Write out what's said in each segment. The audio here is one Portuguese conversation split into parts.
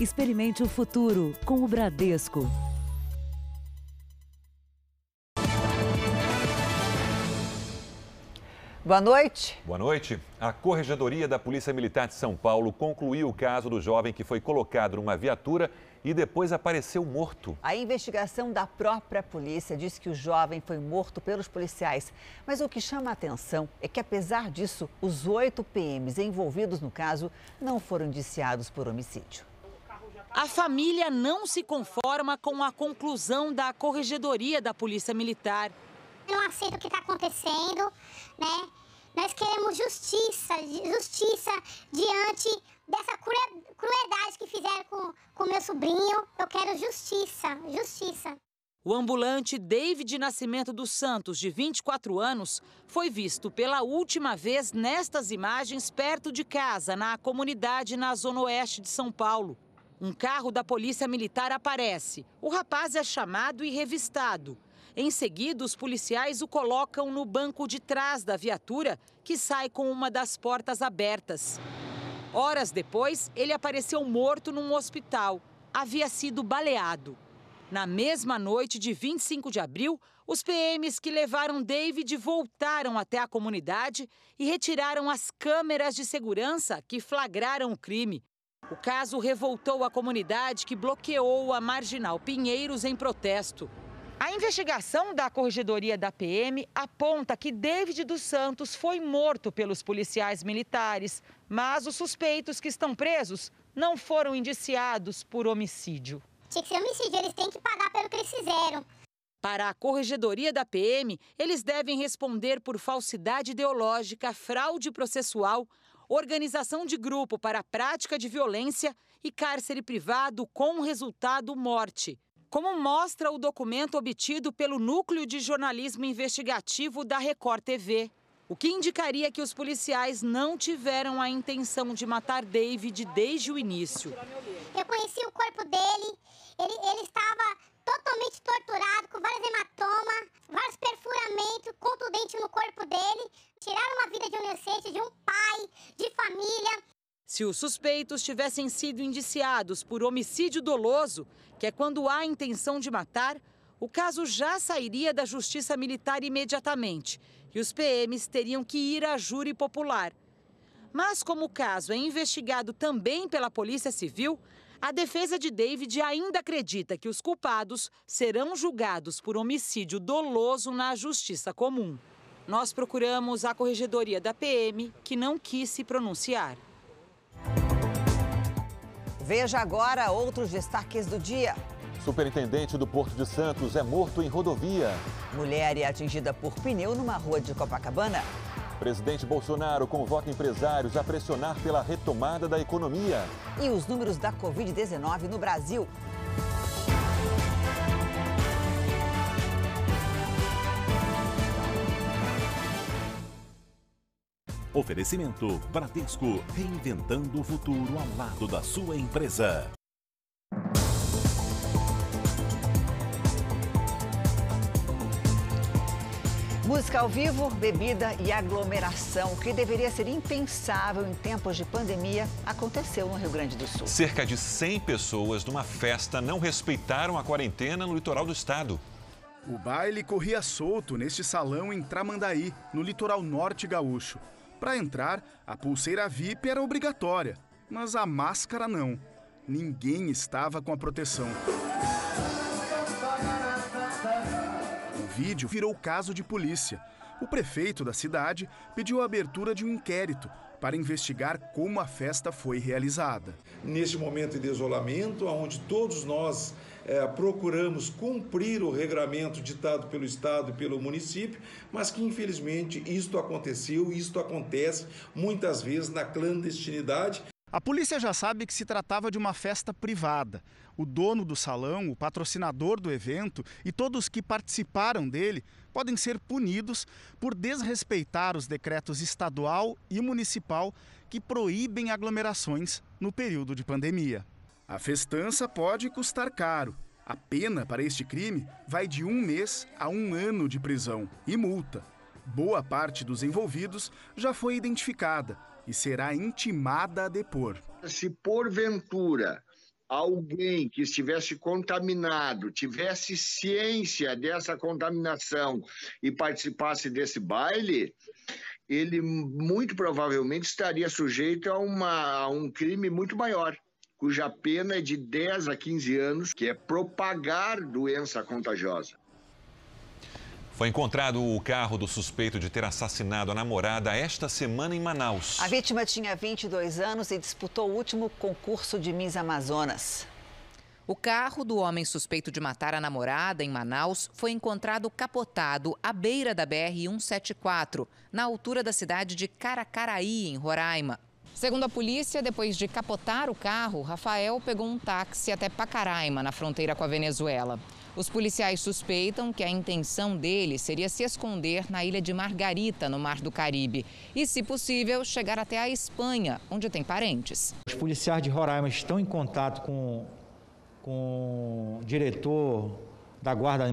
Experimente o futuro com o Bradesco. Boa noite. Boa noite. A Corregedoria da Polícia Militar de São Paulo concluiu o caso do jovem que foi colocado numa viatura e depois apareceu morto. A investigação da própria polícia diz que o jovem foi morto pelos policiais. Mas o que chama a atenção é que, apesar disso, os oito PMs envolvidos no caso não foram indiciados por homicídio. A família não se conforma com a conclusão da Corregedoria da Polícia Militar. Não aceito o que está acontecendo, né? Nós queremos justiça, justiça diante dessa crueldade que fizeram com, com meu sobrinho. Eu quero justiça, justiça. O ambulante David Nascimento dos Santos, de 24 anos, foi visto pela última vez nestas imagens perto de casa, na comunidade na zona oeste de São Paulo. Um carro da Polícia Militar aparece. O rapaz é chamado e revistado. Em seguida, os policiais o colocam no banco de trás da viatura, que sai com uma das portas abertas. Horas depois, ele apareceu morto num hospital. Havia sido baleado. Na mesma noite de 25 de abril, os PMs que levaram David voltaram até a comunidade e retiraram as câmeras de segurança que flagraram o crime. O caso revoltou a comunidade que bloqueou a marginal Pinheiros em protesto. A investigação da Corregedoria da PM aponta que David dos Santos foi morto pelos policiais militares, mas os suspeitos que estão presos não foram indiciados por homicídio. Tinha que ser homicídio, eles têm que pagar pelo que eles fizeram. Para a Corregedoria da PM, eles devem responder por falsidade ideológica, fraude processual, organização de grupo para a prática de violência e cárcere privado com resultado morte como mostra o documento obtido pelo Núcleo de Jornalismo Investigativo da Record TV, o que indicaria que os policiais não tiveram a intenção de matar David desde o início. Eu conheci o corpo dele, ele, ele estava totalmente torturado, com vários hematomas, vários perfuramentos contundentes no corpo dele. Tiraram uma vida de um inocente, de um pai, de família. Se os suspeitos tivessem sido indiciados por homicídio doloso, que é quando há intenção de matar, o caso já sairia da Justiça Militar imediatamente e os PMs teriam que ir à júri popular. Mas, como o caso é investigado também pela Polícia Civil, a defesa de David ainda acredita que os culpados serão julgados por homicídio doloso na Justiça Comum. Nós procuramos a corregedoria da PM, que não quis se pronunciar. Veja agora outros destaques do dia. Superintendente do Porto de Santos é morto em rodovia. Mulher é atingida por pneu numa rua de Copacabana. Presidente Bolsonaro convoca empresários a pressionar pela retomada da economia. E os números da Covid-19 no Brasil. Oferecimento Bradesco, reinventando o futuro ao lado da sua empresa. Música ao vivo, bebida e aglomeração, que deveria ser impensável em tempos de pandemia, aconteceu no Rio Grande do Sul. Cerca de 100 pessoas numa festa não respeitaram a quarentena no litoral do estado. O baile corria solto neste salão em Tramandaí, no litoral norte gaúcho. Para entrar, a pulseira VIP era obrigatória, mas a máscara não. Ninguém estava com a proteção. Vídeo virou caso de polícia. O prefeito da cidade pediu a abertura de um inquérito para investigar como a festa foi realizada. Neste momento de isolamento, onde todos nós é, procuramos cumprir o regramento ditado pelo Estado e pelo município, mas que infelizmente isto aconteceu, isto acontece muitas vezes na clandestinidade. A polícia já sabe que se tratava de uma festa privada. O dono do salão, o patrocinador do evento e todos que participaram dele podem ser punidos por desrespeitar os decretos estadual e municipal que proíbem aglomerações no período de pandemia. A festança pode custar caro. A pena para este crime vai de um mês a um ano de prisão e multa. Boa parte dos envolvidos já foi identificada e será intimada a depor. Se porventura alguém que estivesse contaminado, tivesse ciência dessa contaminação e participasse desse baile, ele muito provavelmente estaria sujeito a, uma, a um crime muito maior, cuja pena é de 10 a 15 anos, que é propagar doença contagiosa. Foi encontrado o carro do suspeito de ter assassinado a namorada esta semana em Manaus. A vítima tinha 22 anos e disputou o último concurso de Miss Amazonas. O carro do homem suspeito de matar a namorada em Manaus foi encontrado capotado à beira da BR-174, na altura da cidade de Caracaraí, em Roraima. Segundo a polícia, depois de capotar o carro, Rafael pegou um táxi até Pacaraima, na fronteira com a Venezuela. Os policiais suspeitam que a intenção dele seria se esconder na ilha de Margarita, no Mar do Caribe, e, se possível, chegar até a Espanha, onde tem parentes. Os policiais de Roraima estão em contato com, com o diretor da Guarda,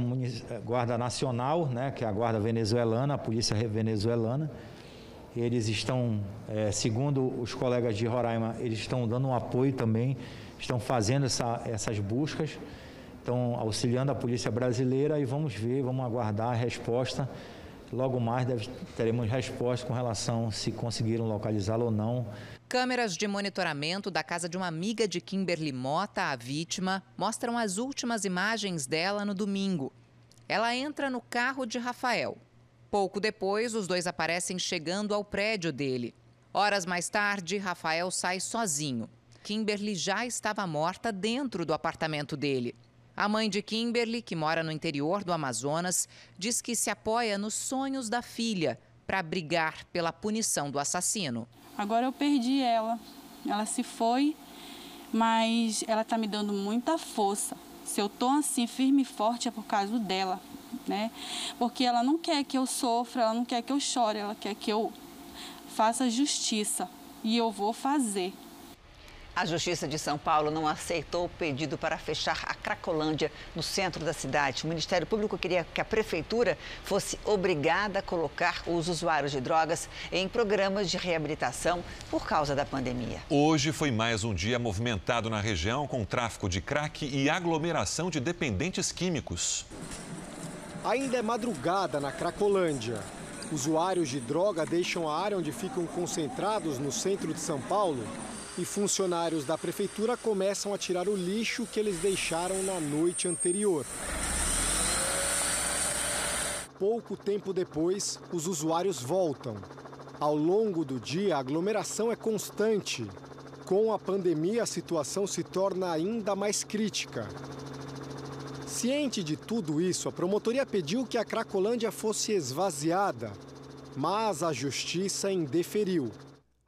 Guarda Nacional, né, que é a Guarda Venezuelana, a Polícia Venezuelana. Eles estão, é, segundo os colegas de Roraima, eles estão dando um apoio também, estão fazendo essa, essas buscas estão auxiliando a polícia brasileira e vamos ver, vamos aguardar a resposta. Logo mais deve, teremos resposta com relação se conseguiram localizá-lo ou não. Câmeras de monitoramento da casa de uma amiga de Kimberly Mota, a vítima, mostram as últimas imagens dela no domingo. Ela entra no carro de Rafael. Pouco depois, os dois aparecem chegando ao prédio dele. Horas mais tarde, Rafael sai sozinho. Kimberly já estava morta dentro do apartamento dele. A mãe de Kimberly, que mora no interior do Amazonas, diz que se apoia nos sonhos da filha para brigar pela punição do assassino. Agora eu perdi ela. Ela se foi, mas ela está me dando muita força. Se eu tô assim firme e forte é por causa dela, né? Porque ela não quer que eu sofra, ela não quer que eu chore, ela quer que eu faça justiça e eu vou fazer. A Justiça de São Paulo não aceitou o pedido para fechar a Cracolândia no centro da cidade. O Ministério Público queria que a prefeitura fosse obrigada a colocar os usuários de drogas em programas de reabilitação por causa da pandemia. Hoje foi mais um dia movimentado na região com tráfico de crack e aglomeração de dependentes químicos. Ainda é madrugada na Cracolândia. Usuários de droga deixam a área onde ficam concentrados no centro de São Paulo e funcionários da prefeitura começam a tirar o lixo que eles deixaram na noite anterior. Pouco tempo depois, os usuários voltam. Ao longo do dia, a aglomeração é constante. Com a pandemia, a situação se torna ainda mais crítica. Ciente de tudo isso, a promotoria pediu que a Cracolândia fosse esvaziada, mas a justiça indeferiu.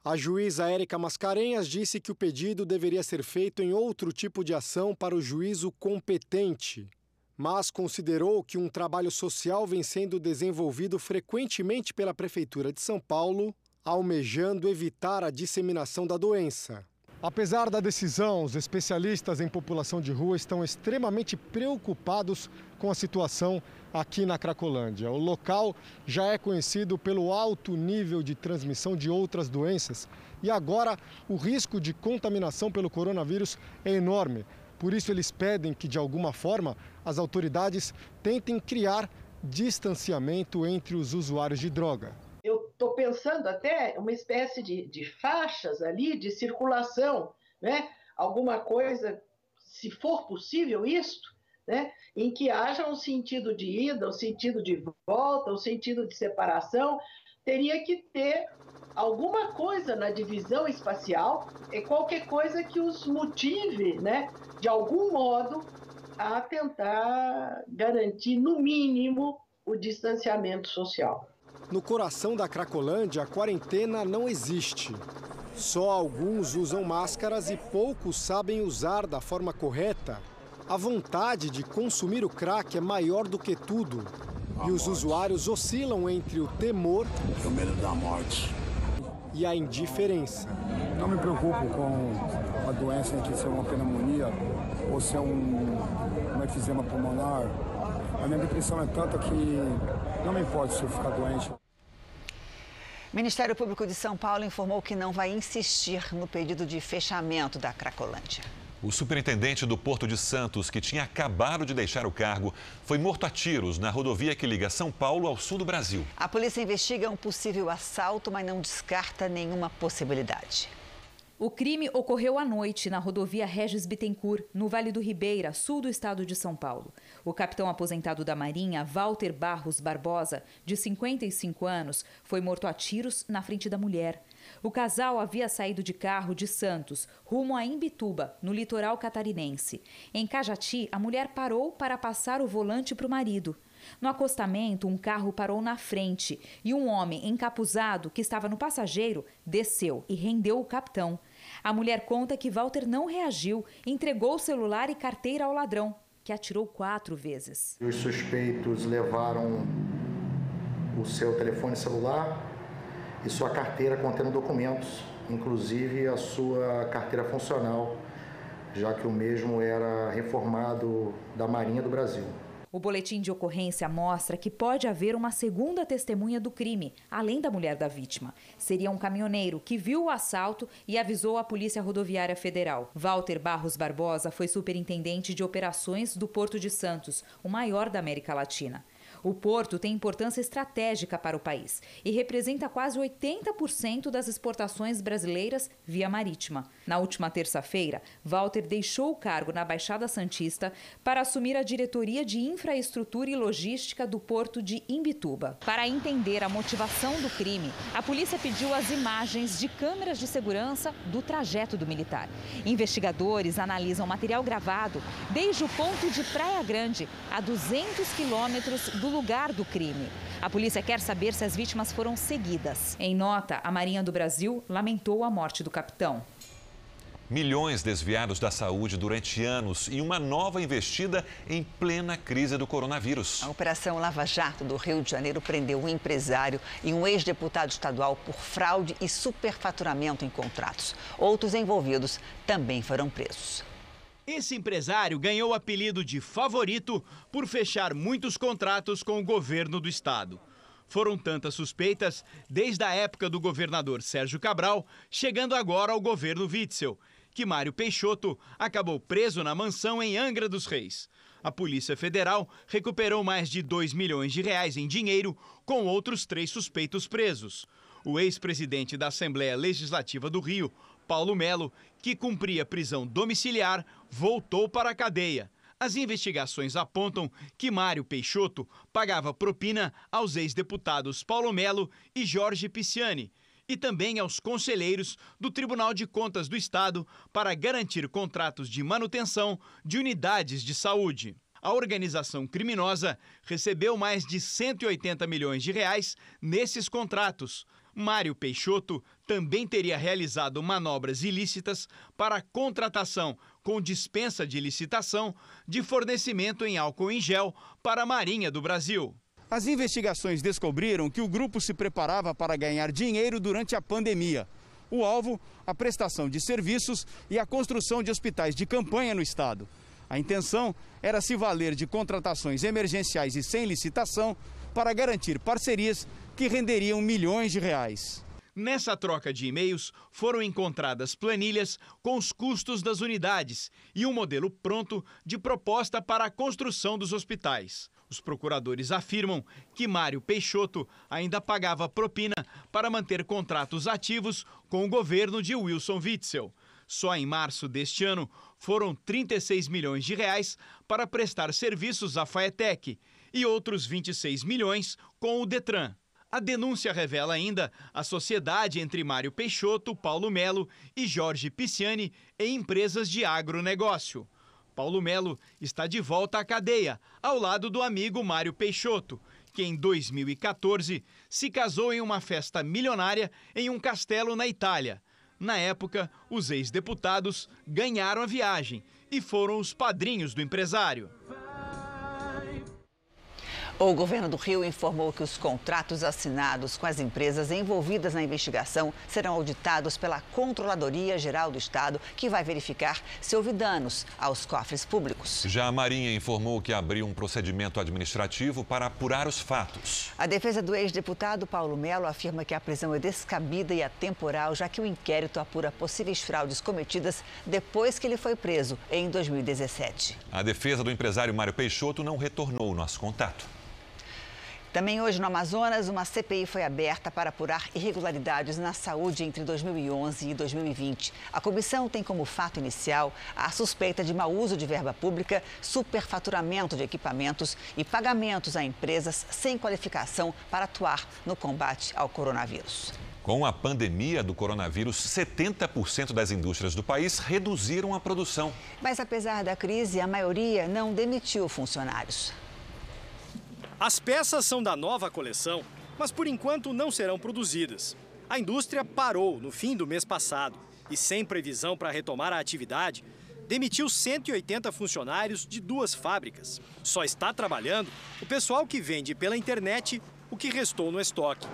A juíza Érica Mascarenhas disse que o pedido deveria ser feito em outro tipo de ação para o juízo competente, mas considerou que um trabalho social vem sendo desenvolvido frequentemente pela Prefeitura de São Paulo, almejando evitar a disseminação da doença. Apesar da decisão, os especialistas em população de rua estão extremamente preocupados com a situação aqui na Cracolândia. O local já é conhecido pelo alto nível de transmissão de outras doenças e agora o risco de contaminação pelo coronavírus é enorme. Por isso, eles pedem que, de alguma forma, as autoridades tentem criar distanciamento entre os usuários de droga estou pensando até uma espécie de, de faixas ali de circulação, né? Alguma coisa, se for possível isto, né? Em que haja um sentido de ida, um sentido de volta, um sentido de separação, teria que ter alguma coisa na divisão espacial, é qualquer coisa que os motive, né? De algum modo a tentar garantir, no mínimo, o distanciamento social. No coração da Cracolândia, a quarentena não existe. Só alguns usam máscaras e poucos sabem usar da forma correta. A vontade de consumir o crack é maior do que tudo. e os usuários oscilam entre o temor o medo da morte e a indiferença. Não me preocupo com a doença entre ser uma pneumonia ou ser um, um efizema pulmonar. A minha depressão é tanta que não me importa se eu ficar doente. O Ministério Público de São Paulo informou que não vai insistir no pedido de fechamento da Cracolândia. O superintendente do Porto de Santos, que tinha acabado de deixar o cargo, foi morto a tiros na rodovia que liga São Paulo ao sul do Brasil. A polícia investiga um possível assalto, mas não descarta nenhuma possibilidade. O crime ocorreu à noite na rodovia Regis Bittencourt, no Vale do Ribeira, sul do estado de São Paulo. O capitão aposentado da Marinha, Walter Barros Barbosa, de 55 anos, foi morto a tiros na frente da mulher. O casal havia saído de carro de Santos, rumo a Imbituba, no litoral catarinense. Em Cajati, a mulher parou para passar o volante para o marido. No acostamento, um carro parou na frente e um homem encapuzado que estava no passageiro desceu e rendeu o capitão. A mulher conta que Walter não reagiu, entregou o celular e carteira ao ladrão, que atirou quatro vezes. Os suspeitos levaram o seu telefone celular, e sua carteira contendo documentos, inclusive a sua carteira funcional, já que o mesmo era reformado da Marinha do Brasil. O boletim de ocorrência mostra que pode haver uma segunda testemunha do crime, além da mulher da vítima. Seria um caminhoneiro que viu o assalto e avisou a Polícia Rodoviária Federal. Walter Barros Barbosa foi superintendente de operações do Porto de Santos, o maior da América Latina. O porto tem importância estratégica para o país e representa quase 80% das exportações brasileiras via marítima. Na última terça-feira, Walter deixou o cargo na Baixada Santista para assumir a diretoria de infraestrutura e logística do porto de Imbituba. Para entender a motivação do crime, a polícia pediu as imagens de câmeras de segurança do trajeto do militar. Investigadores analisam material gravado desde o ponto de Praia Grande, a 200 quilômetros do lugar do crime. A polícia quer saber se as vítimas foram seguidas. Em nota, a Marinha do Brasil lamentou a morte do capitão. Milhões desviados da saúde durante anos e uma nova investida em plena crise do coronavírus. A Operação Lava Jato do Rio de Janeiro prendeu um empresário e um ex-deputado estadual por fraude e superfaturamento em contratos. Outros envolvidos também foram presos. Esse empresário ganhou o apelido de favorito por fechar muitos contratos com o governo do estado. Foram tantas suspeitas desde a época do governador Sérgio Cabral, chegando agora ao governo Witzel, que Mário Peixoto acabou preso na mansão em Angra dos Reis. A Polícia Federal recuperou mais de 2 milhões de reais em dinheiro com outros três suspeitos presos. O ex-presidente da Assembleia Legislativa do Rio, Paulo Melo, que cumpria prisão domiciliar, voltou para a cadeia. As investigações apontam que Mário Peixoto pagava propina aos ex-deputados Paulo Melo e Jorge Pisciani e também aos conselheiros do Tribunal de Contas do Estado para garantir contratos de manutenção de unidades de saúde. A organização criminosa recebeu mais de 180 milhões de reais nesses contratos. Mário Peixoto também teria realizado manobras ilícitas para a contratação com dispensa de licitação de fornecimento em álcool em gel para a Marinha do Brasil. As investigações descobriram que o grupo se preparava para ganhar dinheiro durante a pandemia. O alvo, a prestação de serviços e a construção de hospitais de campanha no estado. A intenção era se valer de contratações emergenciais e sem licitação para garantir parcerias que renderiam milhões de reais. Nessa troca de e-mails, foram encontradas planilhas com os custos das unidades e um modelo pronto de proposta para a construção dos hospitais. Os procuradores afirmam que Mário Peixoto ainda pagava propina para manter contratos ativos com o governo de Wilson Witzel. Só em março deste ano foram 36 milhões de reais para prestar serviços à Faetec e outros 26 milhões com o Detran. A denúncia revela ainda a sociedade entre Mário Peixoto, Paulo Melo e Jorge Pisciani em empresas de agronegócio. Paulo Melo está de volta à cadeia, ao lado do amigo Mário Peixoto, que em 2014 se casou em uma festa milionária em um castelo na Itália. Na época, os ex-deputados ganharam a viagem e foram os padrinhos do empresário. O governo do Rio informou que os contratos assinados com as empresas envolvidas na investigação serão auditados pela Controladoria Geral do Estado, que vai verificar se houve danos aos cofres públicos. Já a Marinha informou que abriu um procedimento administrativo para apurar os fatos. A defesa do ex-deputado Paulo Melo afirma que a prisão é descabida e atemporal, já que o inquérito apura possíveis fraudes cometidas depois que ele foi preso em 2017. A defesa do empresário Mário Peixoto não retornou o nosso contato. Também hoje no Amazonas, uma CPI foi aberta para apurar irregularidades na saúde entre 2011 e 2020. A comissão tem como fato inicial a suspeita de mau uso de verba pública, superfaturamento de equipamentos e pagamentos a empresas sem qualificação para atuar no combate ao coronavírus. Com a pandemia do coronavírus, 70% das indústrias do país reduziram a produção. Mas apesar da crise, a maioria não demitiu funcionários. As peças são da nova coleção, mas por enquanto não serão produzidas. A indústria parou no fim do mês passado e, sem previsão para retomar a atividade, demitiu 180 funcionários de duas fábricas. Só está trabalhando o pessoal que vende pela internet o que restou no estoque.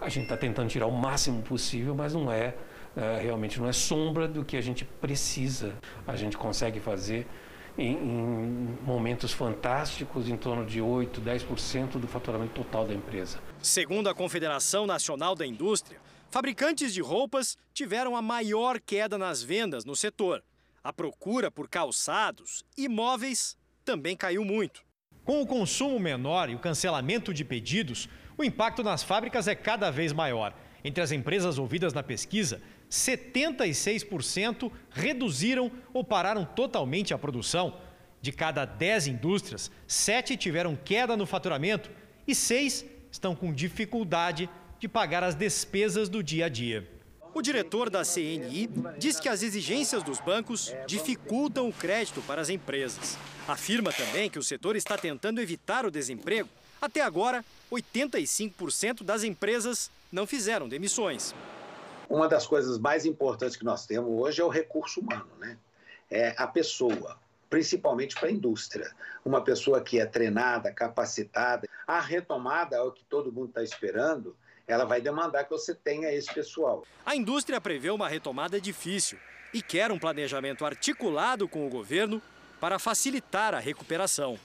A gente está tentando tirar o máximo possível, mas não é, é, realmente não é sombra do que a gente precisa. A gente consegue fazer em, em momentos fantásticos, em torno de 8, 10% do faturamento total da empresa. Segundo a Confederação Nacional da Indústria, fabricantes de roupas tiveram a maior queda nas vendas no setor. A procura por calçados e móveis também caiu muito. Com o consumo menor e o cancelamento de pedidos, o impacto nas fábricas é cada vez maior. Entre as empresas ouvidas na pesquisa, 76% reduziram ou pararam totalmente a produção. De cada 10 indústrias, 7 tiveram queda no faturamento e 6 estão com dificuldade de pagar as despesas do dia a dia. O diretor da CNI diz que as exigências dos bancos dificultam o crédito para as empresas. Afirma também que o setor está tentando evitar o desemprego. Até agora, 85% das empresas não fizeram demissões. Uma das coisas mais importantes que nós temos hoje é o recurso humano, né? É a pessoa, principalmente para a indústria. Uma pessoa que é treinada, capacitada. A retomada é o que todo mundo está esperando. Ela vai demandar que você tenha esse pessoal. A indústria prevê uma retomada difícil e quer um planejamento articulado com o governo para facilitar a recuperação.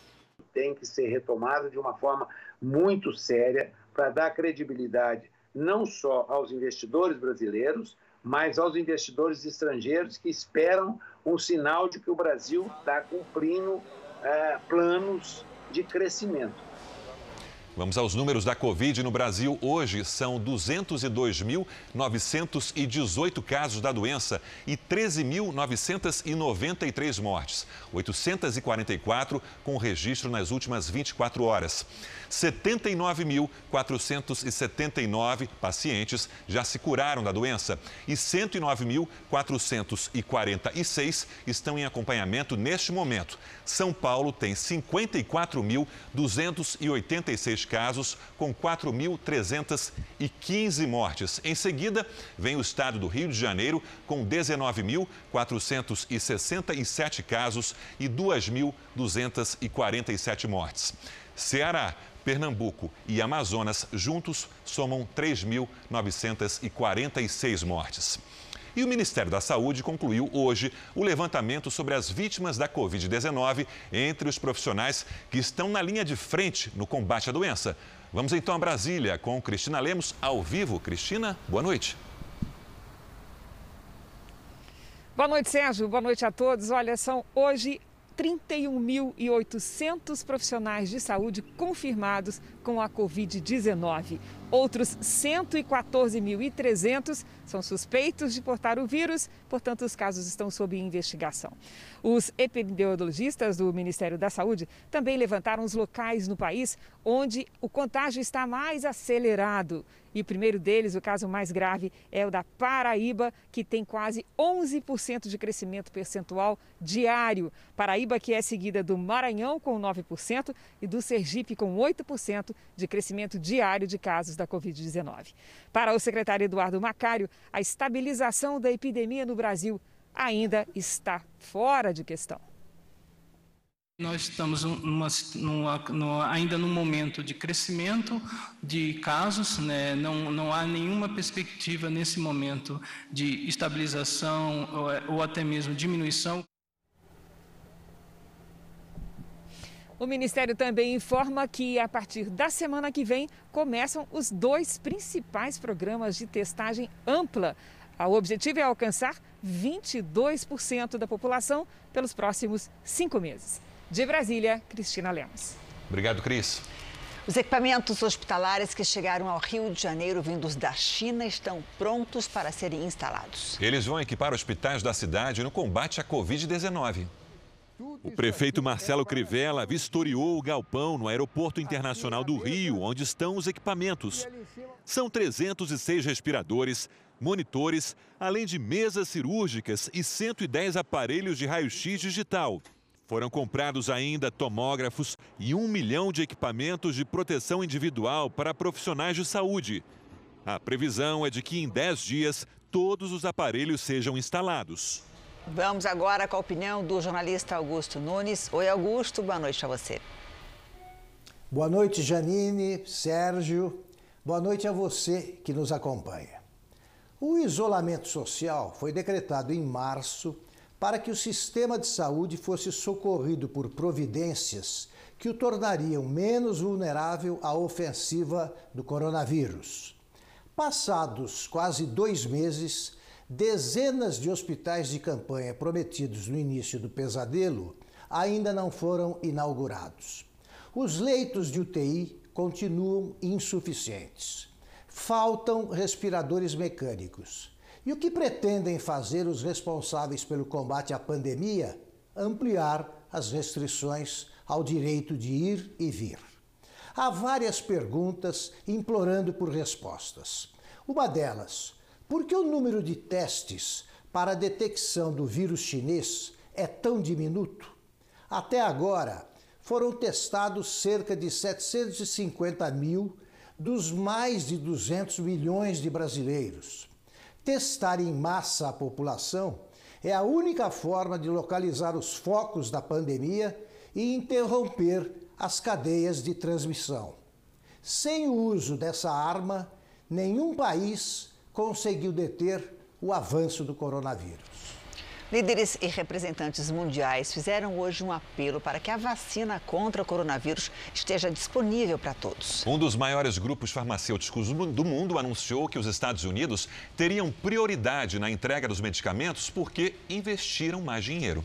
Tem que ser retomada de uma forma muito séria para dar credibilidade não só aos investidores brasileiros, mas aos investidores estrangeiros que esperam um sinal de que o Brasil está cumprindo é, planos de crescimento. Vamos aos números da Covid no Brasil. Hoje são 202.918 casos da doença e 13.993 mortes. 844 com registro nas últimas 24 horas. 79.479 pacientes já se curaram da doença e 109.446 estão em acompanhamento neste momento. São Paulo tem 54.286 casos, com 4.315 mortes. Em seguida, vem o estado do Rio de Janeiro, com 19.467 casos e 2.247 mortes. Ceará Pernambuco e Amazonas juntos somam 3.946 mortes. E o Ministério da Saúde concluiu hoje o levantamento sobre as vítimas da Covid-19 entre os profissionais que estão na linha de frente no combate à doença. Vamos então a Brasília com Cristina Lemos ao vivo. Cristina, boa noite. Boa noite, Sérgio. Boa noite a todos. Olha, são hoje 31.800 profissionais de saúde confirmados com a Covid-19. Outros 114.300 são suspeitos de portar o vírus, portanto, os casos estão sob investigação. Os epidemiologistas do Ministério da Saúde também levantaram os locais no país onde o contágio está mais acelerado. E o primeiro deles, o caso mais grave, é o da Paraíba, que tem quase 11% de crescimento percentual diário. Paraíba que é seguida do Maranhão com 9% e do Sergipe com 8% de crescimento diário de casos da Covid-19. Para o secretário Eduardo Macário, a estabilização da epidemia no Brasil ainda está fora de questão. Nós estamos numa, numa, numa, ainda num momento de crescimento de casos, né? não, não há nenhuma perspectiva nesse momento de estabilização ou, ou até mesmo diminuição. O Ministério também informa que a partir da semana que vem começam os dois principais programas de testagem ampla. O objetivo é alcançar 22% da população pelos próximos cinco meses. De Brasília, Cristina Lemos. Obrigado, Cris. Os equipamentos hospitalares que chegaram ao Rio de Janeiro vindos da China estão prontos para serem instalados. Eles vão equipar hospitais da cidade no combate à Covid-19. O prefeito Marcelo Crivella vistoriou o galpão no Aeroporto Internacional do Rio, onde estão os equipamentos. São 306 respiradores, monitores, além de mesas cirúrgicas e 110 aparelhos de raio-x digital. Foram comprados ainda tomógrafos e um milhão de equipamentos de proteção individual para profissionais de saúde. A previsão é de que em 10 dias todos os aparelhos sejam instalados. Vamos agora com a opinião do jornalista Augusto Nunes. Oi, Augusto, boa noite a você. Boa noite, Janine, Sérgio. Boa noite a você que nos acompanha. O isolamento social foi decretado em março para que o sistema de saúde fosse socorrido por providências que o tornariam menos vulnerável à ofensiva do coronavírus. Passados quase dois meses, dezenas de hospitais de campanha prometidos no início do pesadelo ainda não foram inaugurados. Os leitos de UTI continuam insuficientes. Faltam respiradores mecânicos e o que pretendem fazer os responsáveis pelo combate à pandemia? Ampliar as restrições ao direito de ir e vir. Há várias perguntas implorando por respostas. Uma delas, por que o número de testes para a detecção do vírus chinês é tão diminuto? Até agora, foram testados cerca de 750 mil dos mais de 200 milhões de brasileiros. Testar em massa a população é a única forma de localizar os focos da pandemia e interromper as cadeias de transmissão. Sem o uso dessa arma, nenhum país conseguiu deter o avanço do coronavírus. Líderes e representantes mundiais fizeram hoje um apelo para que a vacina contra o coronavírus esteja disponível para todos. Um dos maiores grupos farmacêuticos do mundo anunciou que os Estados Unidos teriam prioridade na entrega dos medicamentos porque investiram mais dinheiro.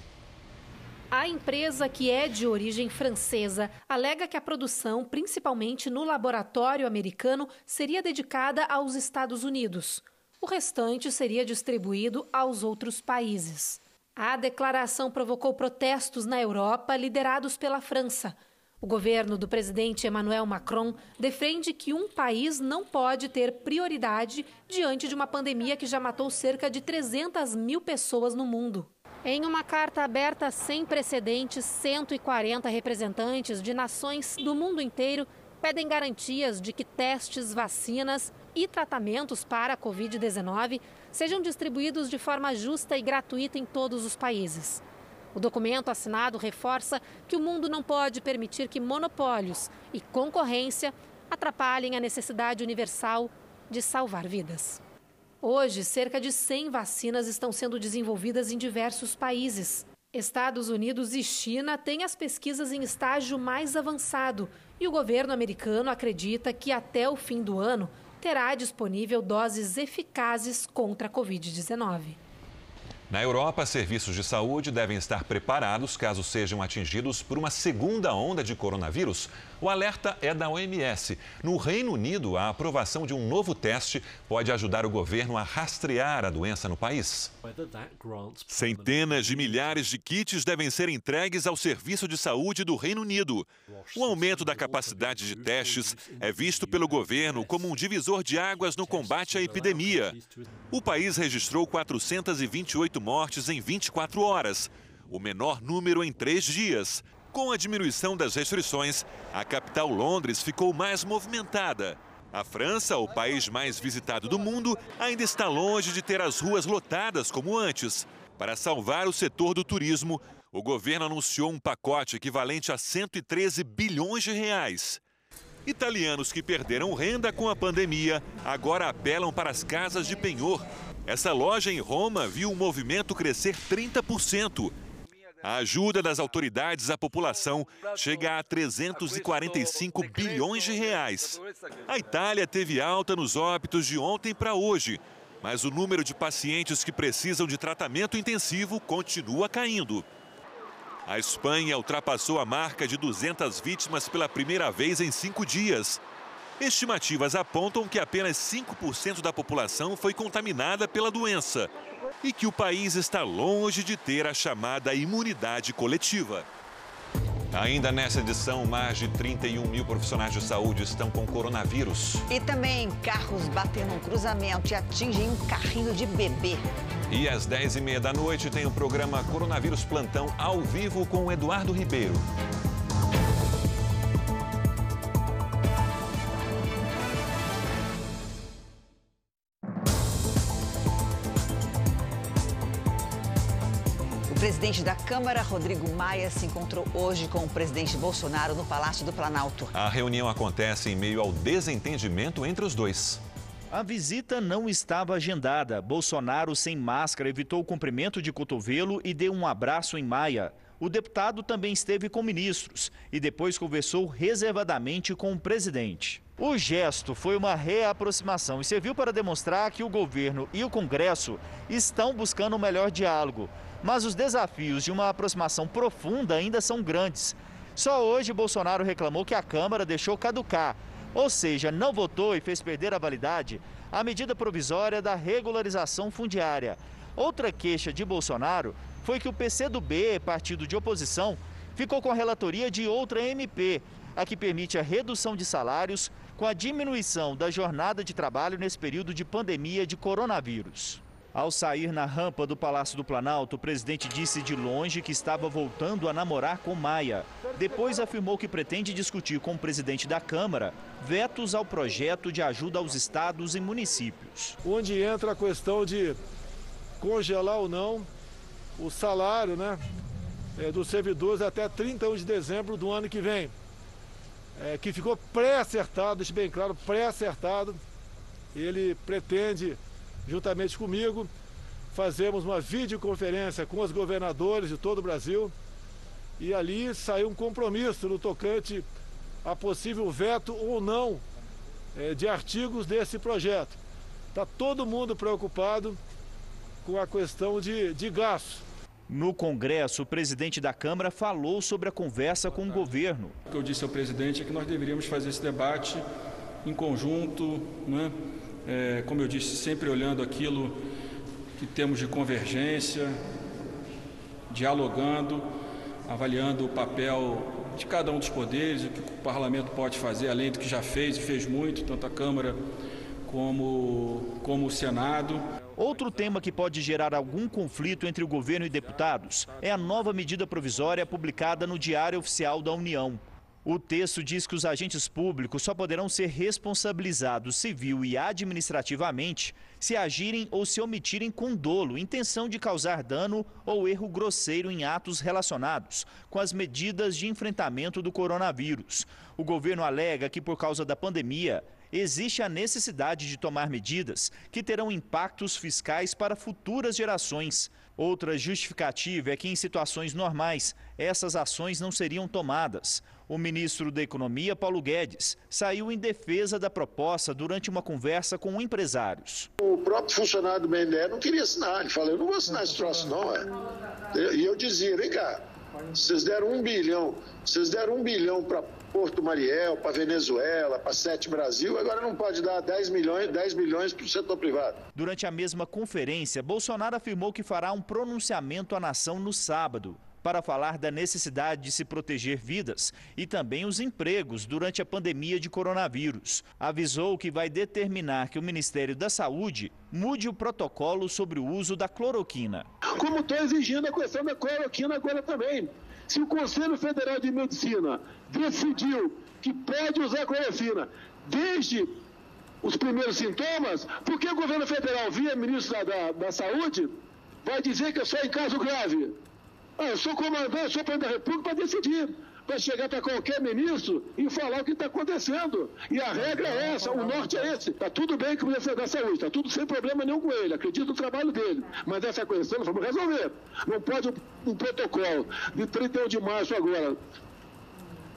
A empresa, que é de origem francesa, alega que a produção, principalmente no laboratório americano, seria dedicada aos Estados Unidos. O restante seria distribuído aos outros países. A declaração provocou protestos na Europa, liderados pela França. O governo do presidente Emmanuel Macron defende que um país não pode ter prioridade diante de uma pandemia que já matou cerca de 300 mil pessoas no mundo. Em uma carta aberta sem precedentes, 140 representantes de nações do mundo inteiro pedem garantias de que testes, vacinas e tratamentos para a Covid-19 sejam distribuídos de forma justa e gratuita em todos os países. O documento assinado reforça que o mundo não pode permitir que monopólios e concorrência atrapalhem a necessidade universal de salvar vidas. Hoje, cerca de 100 vacinas estão sendo desenvolvidas em diversos países. Estados Unidos e China têm as pesquisas em estágio mais avançado e o governo americano acredita que até o fim do ano terá disponível doses eficazes contra a Covid-19. Na Europa, serviços de saúde devem estar preparados caso sejam atingidos por uma segunda onda de coronavírus. O alerta é da OMS. No Reino Unido, a aprovação de um novo teste pode ajudar o governo a rastrear a doença no país. Centenas de milhares de kits devem ser entregues ao Serviço de Saúde do Reino Unido. O aumento da capacidade de testes é visto pelo governo como um divisor de águas no combate à epidemia. O país registrou 428 mortes em 24 horas, o menor número em três dias. Com a diminuição das restrições, a capital Londres ficou mais movimentada. A França, o país mais visitado do mundo, ainda está longe de ter as ruas lotadas como antes. Para salvar o setor do turismo, o governo anunciou um pacote equivalente a 113 bilhões de reais. Italianos que perderam renda com a pandemia agora apelam para as casas de penhor. Essa loja em Roma viu o movimento crescer 30%. A ajuda das autoridades à população chega a 345 bilhões de reais. A Itália teve alta nos óbitos de ontem para hoje, mas o número de pacientes que precisam de tratamento intensivo continua caindo. A Espanha ultrapassou a marca de 200 vítimas pela primeira vez em cinco dias. Estimativas apontam que apenas 5% da população foi contaminada pela doença e que o país está longe de ter a chamada imunidade coletiva. Ainda nessa edição, mais de 31 mil profissionais de saúde estão com coronavírus. E também carros batendo um cruzamento e atingem um carrinho de bebê. E às 10h30 da noite tem o programa Coronavírus Plantão ao vivo com Eduardo Ribeiro. Presidente da Câmara, Rodrigo Maia, se encontrou hoje com o presidente Bolsonaro no Palácio do Planalto. A reunião acontece em meio ao desentendimento entre os dois. A visita não estava agendada. Bolsonaro, sem máscara, evitou o cumprimento de cotovelo e deu um abraço em Maia. O deputado também esteve com ministros e depois conversou reservadamente com o presidente. O gesto foi uma reaproximação e serviu para demonstrar que o governo e o Congresso estão buscando um melhor diálogo. Mas os desafios de uma aproximação profunda ainda são grandes. Só hoje Bolsonaro reclamou que a Câmara deixou caducar, ou seja, não votou e fez perder a validade a medida provisória da regularização fundiária. Outra queixa de Bolsonaro foi que o PCdoB, partido de oposição, ficou com a relatoria de outra MP, a que permite a redução de salários com a diminuição da jornada de trabalho nesse período de pandemia de coronavírus. Ao sair na rampa do Palácio do Planalto, o presidente disse de longe que estava voltando a namorar com Maia. Depois afirmou que pretende discutir com o presidente da Câmara vetos ao projeto de ajuda aos estados e municípios. Onde entra a questão de congelar ou não o salário né, é, dos servidores até 31 de dezembro do ano que vem. É, que ficou pré-acertado, deixe bem claro, pré-acertado. Ele pretende juntamente comigo, fazemos uma videoconferência com os governadores de todo o Brasil e ali saiu um compromisso no tocante a possível veto ou não é, de artigos desse projeto. Está todo mundo preocupado com a questão de, de gastos. No Congresso, o presidente da Câmara falou sobre a conversa com o governo. O que eu disse ao presidente é que nós deveríamos fazer esse debate em conjunto, né? É, como eu disse, sempre olhando aquilo que temos de convergência, dialogando, avaliando o papel de cada um dos poderes, o que o parlamento pode fazer, além do que já fez e fez muito, tanto a Câmara como, como o Senado. Outro tema que pode gerar algum conflito entre o governo e deputados é a nova medida provisória publicada no Diário Oficial da União. O texto diz que os agentes públicos só poderão ser responsabilizados civil e administrativamente se agirem ou se omitirem com dolo, intenção de causar dano ou erro grosseiro em atos relacionados com as medidas de enfrentamento do coronavírus. O governo alega que, por causa da pandemia, existe a necessidade de tomar medidas que terão impactos fiscais para futuras gerações. Outra justificativa é que, em situações normais, essas ações não seriam tomadas. O ministro da Economia, Paulo Guedes, saiu em defesa da proposta durante uma conversa com empresários. O próprio funcionário do BNDES não queria assinar. Ele falou: eu não vou assinar esse troço, não. É. E eu dizia: vem cá, vocês deram um bilhão, vocês deram um bilhão para Porto Mariel, para Venezuela, para Sete Brasil, agora não pode dar 10 milhões, 10 milhões para o setor privado. Durante a mesma conferência, Bolsonaro afirmou que fará um pronunciamento à nação no sábado para falar da necessidade de se proteger vidas e também os empregos durante a pandemia de coronavírus. Avisou que vai determinar que o Ministério da Saúde mude o protocolo sobre o uso da cloroquina. Como estou exigindo a questão da cloroquina agora também. Se o Conselho Federal de Medicina decidiu que pode usar cloroquina desde os primeiros sintomas, por que o governo federal, via ministro da, da, da Saúde, vai dizer que é só em caso grave? Ah, eu sou comandante, sou presidente da República para decidir para chegar para qualquer ministro e falar o que está acontecendo. E a regra é essa, o norte é esse. Está tudo bem com o Ministério da Saúde, está tudo sem problema nenhum com ele, acredito no trabalho dele. Mas essa questão nós vamos resolver. Não pode um, protocolo de 31 de março agora,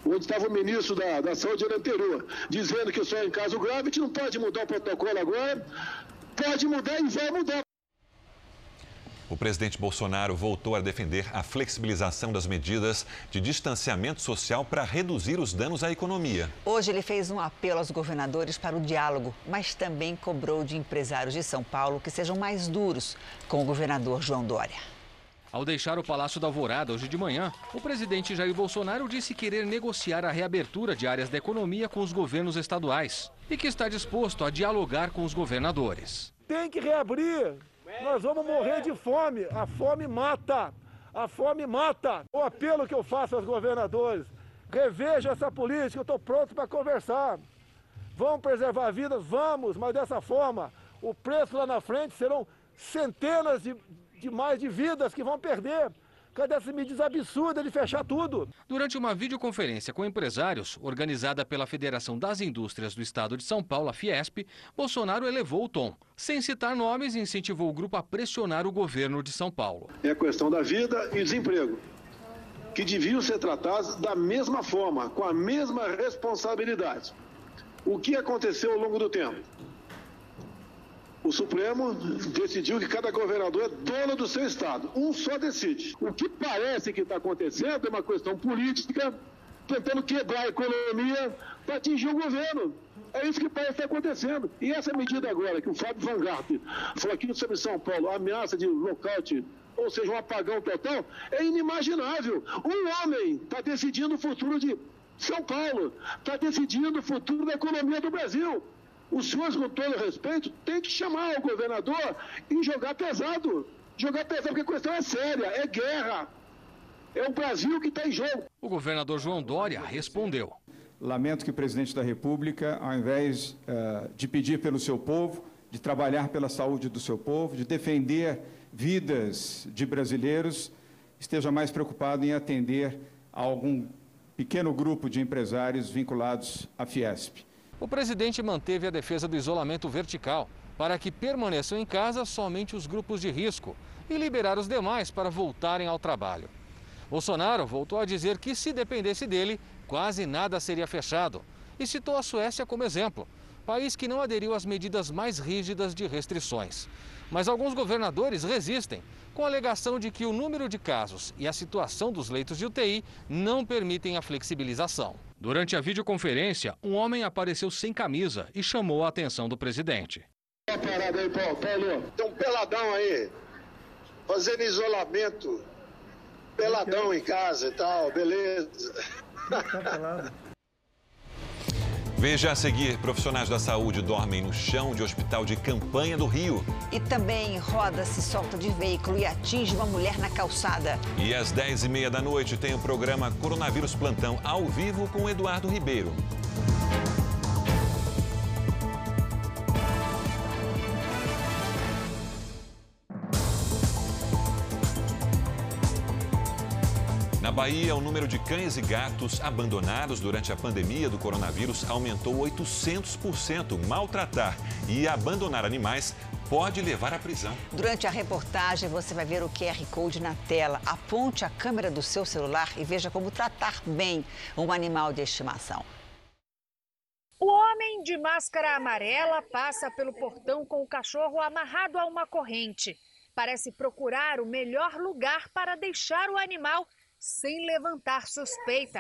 onde estava o ministro da, da Saúde anterior, dizendo que só em caso grave, a gente não pode mudar o protocolo agora, pode mudar e vai mudar. O presidente Bolsonaro voltou a defender a flexibilização das medidas de distanciamento social para reduzir os danos à economia. Hoje ele fez um apelo aos governadores para o diálogo, mas também cobrou de empresários de São Paulo que sejam mais duros com o governador João Dória. Ao deixar o Palácio da Alvorada hoje de manhã, o presidente Jair Bolsonaro disse querer negociar a reabertura de áreas da economia com os governos estaduais e que está disposto a dialogar com os governadores. Tem que reabrir nós vamos morrer de fome. A fome mata. A fome mata. O apelo que eu faço aos governadores: revejam essa política, eu estou pronto para conversar. Vamos preservar vidas? Vamos, mas dessa forma, o preço lá na frente serão centenas de, de mais de vidas que vão perder. Cadê essa medida absurda de fechar tudo? Durante uma videoconferência com empresários, organizada pela Federação das Indústrias do Estado de São Paulo, a Fiesp, Bolsonaro elevou o tom. Sem citar nomes, incentivou o grupo a pressionar o governo de São Paulo. É a questão da vida e desemprego, que deviam ser tratados da mesma forma, com a mesma responsabilidade. O que aconteceu ao longo do tempo? O Supremo decidiu que cada governador é dono do seu estado. Um só decide. O que parece que está acontecendo é uma questão política, tentando quebrar a economia para atingir o governo. É isso que parece estar acontecendo. E essa medida agora, que o Fábio Van falou aqui sobre São Paulo, ameaça de lockout, ou seja, um apagão total, é inimaginável. Um homem está decidindo o futuro de São Paulo, está decidindo o futuro da economia do Brasil os senhores, com todo respeito, têm que chamar o governador e jogar pesado. Jogar pesado, porque a questão é séria, é guerra. É o Brasil que está em jogo. O governador João Dória respondeu. Lamento que o presidente da República, ao invés uh, de pedir pelo seu povo, de trabalhar pela saúde do seu povo, de defender vidas de brasileiros, esteja mais preocupado em atender a algum pequeno grupo de empresários vinculados à Fiesp. O presidente manteve a defesa do isolamento vertical para que permaneçam em casa somente os grupos de risco e liberar os demais para voltarem ao trabalho. Bolsonaro voltou a dizer que, se dependesse dele, quase nada seria fechado e citou a Suécia como exemplo, país que não aderiu às medidas mais rígidas de restrições. Mas alguns governadores resistem, com a alegação de que o número de casos e a situação dos leitos de UTI não permitem a flexibilização. Durante a videoconferência, um homem apareceu sem camisa e chamou a atenção do presidente. Tá parado aí, Paulo. Paulo, tem um peladão aí, fazendo isolamento. Peladão em casa e tal, beleza. Tá pelado. Veja a seguir: profissionais da saúde dormem no chão de hospital de campanha do Rio. E também roda se solta de veículo e atinge uma mulher na calçada. E às 10h30 da noite tem o programa Coronavírus Plantão ao vivo com Eduardo Ribeiro. Na Bahia, o número de cães e gatos abandonados durante a pandemia do coronavírus aumentou 800%. Maltratar e abandonar animais pode levar à prisão. Durante a reportagem, você vai ver o QR Code na tela. Aponte a câmera do seu celular e veja como tratar bem um animal de estimação. O homem de máscara amarela passa pelo portão com o cachorro amarrado a uma corrente. Parece procurar o melhor lugar para deixar o animal sem levantar suspeita.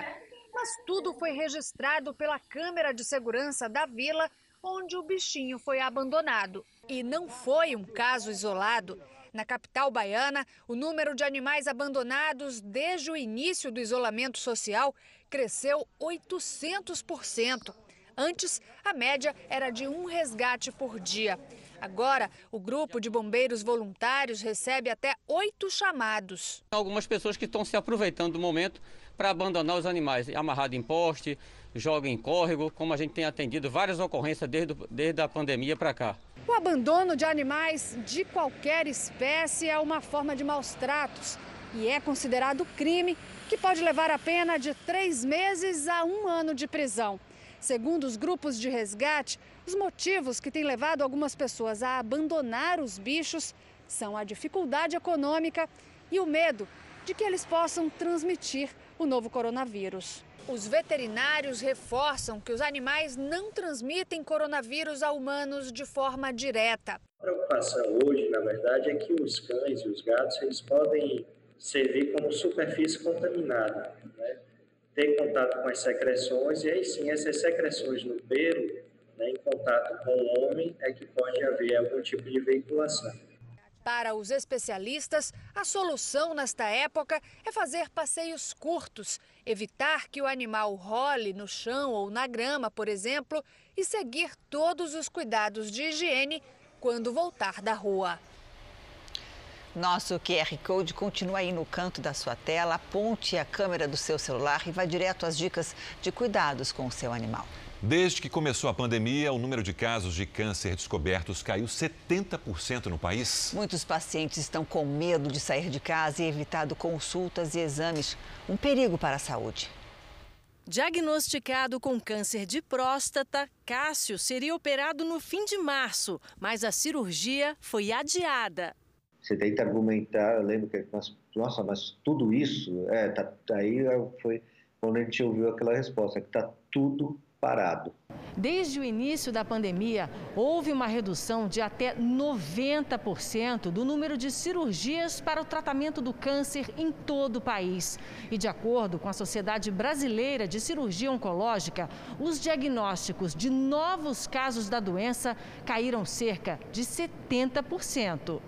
Mas tudo foi registrado pela câmera de segurança da vila onde o bichinho foi abandonado. E não foi um caso isolado. Na capital baiana, o número de animais abandonados desde o início do isolamento social cresceu 800%. Antes, a média era de um resgate por dia. Agora, o grupo de bombeiros voluntários recebe até oito chamados. Algumas pessoas que estão se aproveitando do momento para abandonar os animais, amarrado em poste, joga em córrego, como a gente tem atendido várias ocorrências desde, desde a pandemia para cá. O abandono de animais de qualquer espécie é uma forma de maus tratos. e é considerado crime que pode levar a pena de três meses a um ano de prisão. Segundo os grupos de resgate, os motivos que têm levado algumas pessoas a abandonar os bichos são a dificuldade econômica e o medo de que eles possam transmitir o novo coronavírus. Os veterinários reforçam que os animais não transmitem coronavírus a humanos de forma direta. A preocupação hoje, na verdade, é que os cães e os gatos eles podem servir como superfície contaminada, né? ter contato com as secreções e aí sim essas secreções no pelo, né, em contato com o homem, é que pode haver algum tipo de veiculação. Para os especialistas, a solução nesta época é fazer passeios curtos, evitar que o animal role no chão ou na grama, por exemplo, e seguir todos os cuidados de higiene quando voltar da rua. Nosso QR Code continua aí no canto da sua tela. Aponte a câmera do seu celular e vá direto às dicas de cuidados com o seu animal. Desde que começou a pandemia, o número de casos de câncer descobertos caiu 70% no país. Muitos pacientes estão com medo de sair de casa e evitado consultas e exames. Um perigo para a saúde. Diagnosticado com câncer de próstata, Cássio seria operado no fim de março, mas a cirurgia foi adiada. Você tenta argumentar, eu lembro que, nossa, mas tudo isso, é, tá, aí foi quando a gente ouviu aquela resposta, que está tudo parado. Desde o início da pandemia, houve uma redução de até 90% do número de cirurgias para o tratamento do câncer em todo o país. E de acordo com a Sociedade Brasileira de Cirurgia Oncológica, os diagnósticos de novos casos da doença caíram cerca de 70%.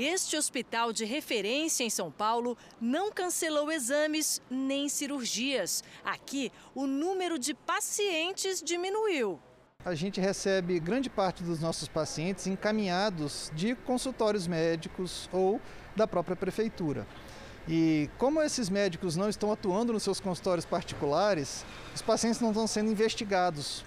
Este hospital de referência em São Paulo não cancelou exames nem cirurgias. Aqui, o número de pacientes diminuiu. A gente recebe grande parte dos nossos pacientes encaminhados de consultórios médicos ou da própria prefeitura. E como esses médicos não estão atuando nos seus consultórios particulares, os pacientes não estão sendo investigados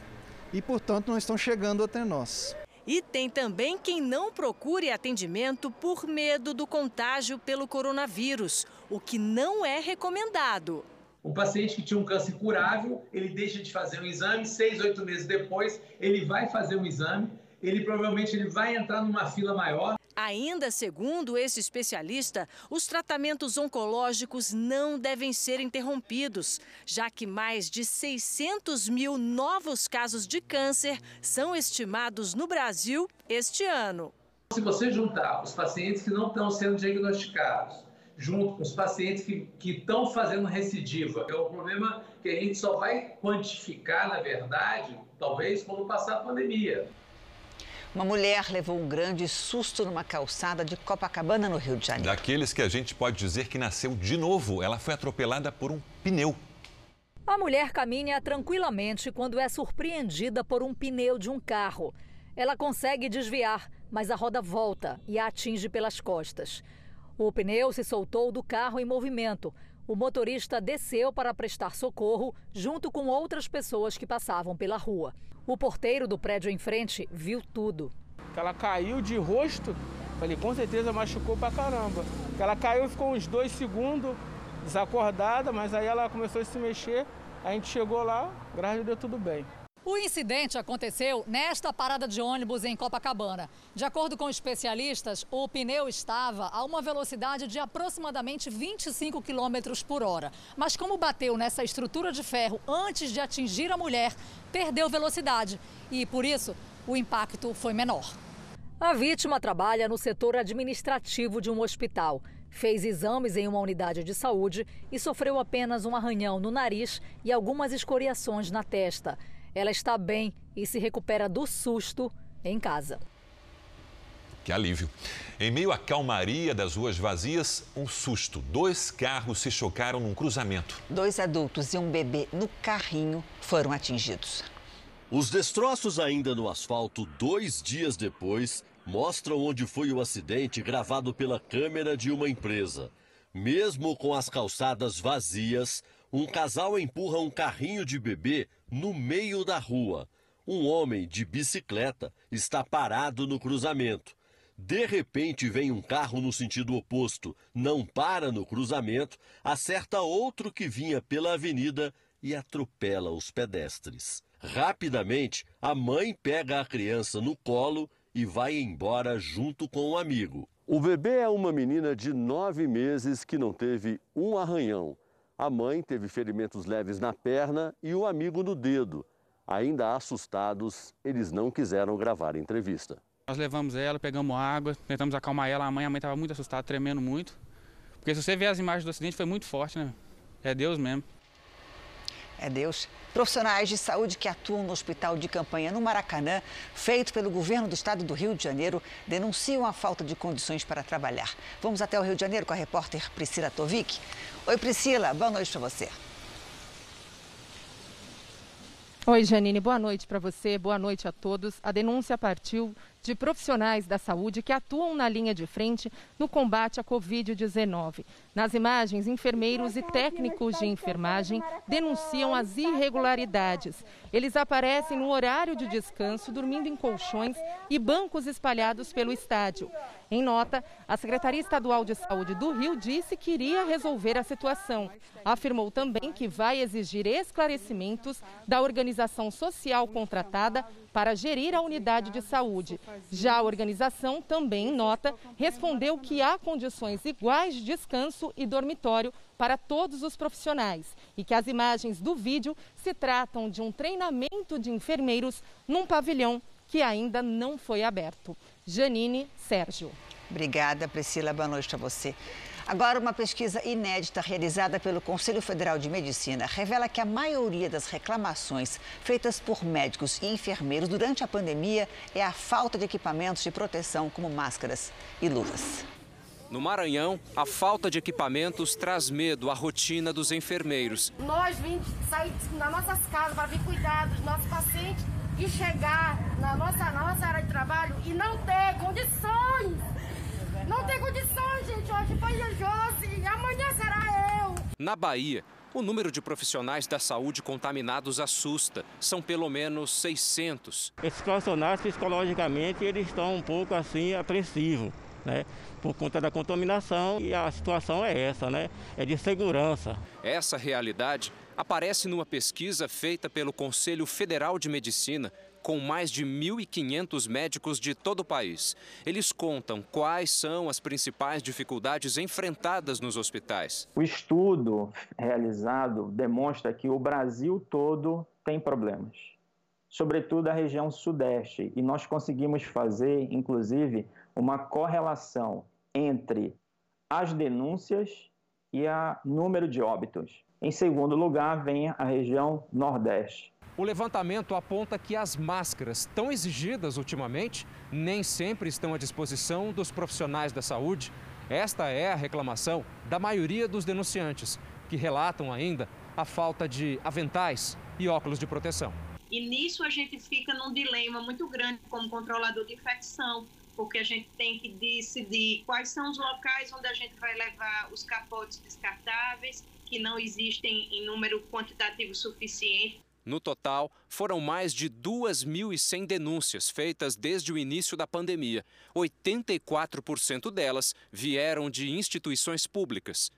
e, portanto, não estão chegando até nós. E tem também quem não procure atendimento por medo do contágio pelo coronavírus, o que não é recomendado. O paciente que tinha um câncer curável, ele deixa de fazer um exame, seis, oito meses depois, ele vai fazer um exame, ele provavelmente ele vai entrar numa fila maior. Ainda segundo esse especialista, os tratamentos oncológicos não devem ser interrompidos, já que mais de 600 mil novos casos de câncer são estimados no Brasil este ano. Se você juntar os pacientes que não estão sendo diagnosticados, junto com os pacientes que estão fazendo recidiva, é um problema que a gente só vai quantificar, na verdade, talvez quando passar a pandemia. Uma mulher levou um grande susto numa calçada de Copacabana, no Rio de Janeiro. Daqueles que a gente pode dizer que nasceu de novo. Ela foi atropelada por um pneu. A mulher caminha tranquilamente quando é surpreendida por um pneu de um carro. Ela consegue desviar, mas a roda volta e a atinge pelas costas. O pneu se soltou do carro em movimento. O motorista desceu para prestar socorro junto com outras pessoas que passavam pela rua. O porteiro do prédio em frente viu tudo. Ela caiu de rosto, falei, com certeza machucou pra caramba. Ela caiu, ficou uns dois segundos desacordada, mas aí ela começou a se mexer. A gente chegou lá, graças a Deus, tudo bem. O incidente aconteceu nesta parada de ônibus em Copacabana. De acordo com especialistas, o pneu estava a uma velocidade de aproximadamente 25 km por hora. Mas como bateu nessa estrutura de ferro antes de atingir a mulher, perdeu velocidade e, por isso, o impacto foi menor. A vítima trabalha no setor administrativo de um hospital. Fez exames em uma unidade de saúde e sofreu apenas um arranhão no nariz e algumas escoriações na testa. Ela está bem e se recupera do susto em casa. Que alívio. Em meio à calmaria das ruas vazias, um susto. Dois carros se chocaram num cruzamento. Dois adultos e um bebê no carrinho foram atingidos. Os destroços ainda no asfalto, dois dias depois, mostram onde foi o acidente gravado pela câmera de uma empresa. Mesmo com as calçadas vazias, um casal empurra um carrinho de bebê no meio da rua. Um homem de bicicleta está parado no cruzamento. De repente vem um carro no sentido oposto, não para no cruzamento, acerta outro que vinha pela avenida e atropela os pedestres. Rapidamente, a mãe pega a criança no colo e vai embora junto com o um amigo. O bebê é uma menina de nove meses que não teve um arranhão. A mãe teve ferimentos leves na perna e o amigo no dedo. Ainda assustados, eles não quiseram gravar a entrevista. Nós levamos ela, pegamos água, tentamos acalmar ela. A mãe, a mãe estava muito assustada, tremendo muito. Porque se você ver as imagens do acidente, foi muito forte, né? É Deus mesmo. É Deus. Profissionais de saúde que atuam no hospital de campanha no Maracanã, feito pelo governo do estado do Rio de Janeiro, denunciam a falta de condições para trabalhar. Vamos até o Rio de Janeiro com a repórter Priscila Tovic. Oi, Priscila, boa noite para você. Oi, Janine, boa noite para você, boa noite a todos. A denúncia partiu de profissionais da saúde que atuam na linha de frente no combate à Covid-19. Nas imagens, enfermeiros e técnicos de enfermagem denunciam as irregularidades. Eles aparecem no horário de descanso, dormindo em colchões e bancos espalhados pelo estádio. Em nota, a Secretaria Estadual de Saúde do Rio disse que iria resolver a situação. Afirmou também que vai exigir esclarecimentos da organização social contratada para gerir a unidade de saúde. Já a organização, também em nota, respondeu que há condições iguais de descanso e dormitório para todos os profissionais e que as imagens do vídeo se tratam de um treinamento de enfermeiros num pavilhão que ainda não foi aberto. Janine Sérgio. Obrigada, Priscila. Boa noite a você. Agora, uma pesquisa inédita realizada pelo Conselho Federal de Medicina revela que a maioria das reclamações feitas por médicos e enfermeiros durante a pandemia é a falta de equipamentos de proteção, como máscaras e luvas. No Maranhão, a falta de equipamentos traz medo à rotina dos enfermeiros. Nós vimos sair das nossas casas para vir cuidar dos nossos pacientes e chegar na nossa, na nossa área de trabalho e não ter condições não tem condições, gente. Hoje foi a Josi, amanhã será eu. Na Bahia, o número de profissionais da saúde contaminados assusta. São pelo menos 600. Esses profissionais, psicologicamente, eles estão um pouco assim apreensivos, né? Por conta da contaminação e a situação é essa, né? É de segurança. Essa realidade aparece numa pesquisa feita pelo Conselho Federal de Medicina com mais de 1.500 médicos de todo o país. Eles contam quais são as principais dificuldades enfrentadas nos hospitais. O estudo realizado demonstra que o Brasil todo tem problemas, sobretudo a região sudeste, e nós conseguimos fazer, inclusive, uma correlação entre as denúncias e o número de óbitos. Em segundo lugar, vem a região nordeste. O levantamento aponta que as máscaras tão exigidas ultimamente nem sempre estão à disposição dos profissionais da saúde. Esta é a reclamação da maioria dos denunciantes, que relatam ainda a falta de aventais e óculos de proteção. E nisso a gente fica num dilema muito grande como controlador de infecção, porque a gente tem que decidir quais são os locais onde a gente vai levar os capotes descartáveis, que não existem em número quantitativo suficiente. No total, foram mais de 2.100 denúncias feitas desde o início da pandemia. 84% delas vieram de instituições públicas.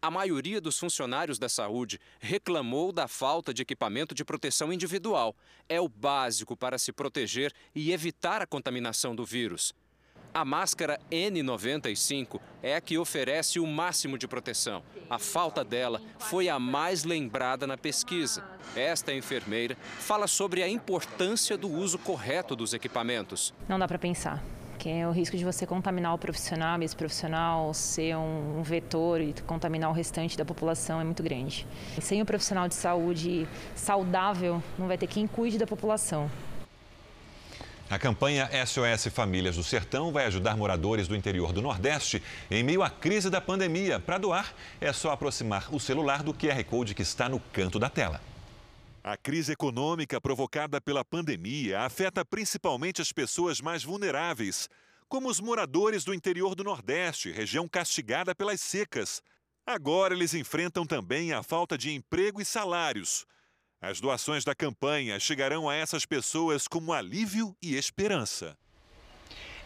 A maioria dos funcionários da saúde reclamou da falta de equipamento de proteção individual. É o básico para se proteger e evitar a contaminação do vírus. A máscara N95 é a que oferece o máximo de proteção. A falta dela foi a mais lembrada na pesquisa. Esta enfermeira fala sobre a importância do uso correto dos equipamentos. Não dá para pensar que é o risco de você contaminar o profissional, esse profissional ser um, vetor e contaminar o restante da população é muito grande. Sem o profissional de saúde saudável, não vai ter quem cuide da população. A campanha SOS Famílias do Sertão vai ajudar moradores do interior do Nordeste em meio à crise da pandemia. Para doar, é só aproximar o celular do QR Code que está no canto da tela. A crise econômica provocada pela pandemia afeta principalmente as pessoas mais vulneráveis, como os moradores do interior do Nordeste, região castigada pelas secas. Agora eles enfrentam também a falta de emprego e salários. As doações da campanha chegarão a essas pessoas como alívio e esperança.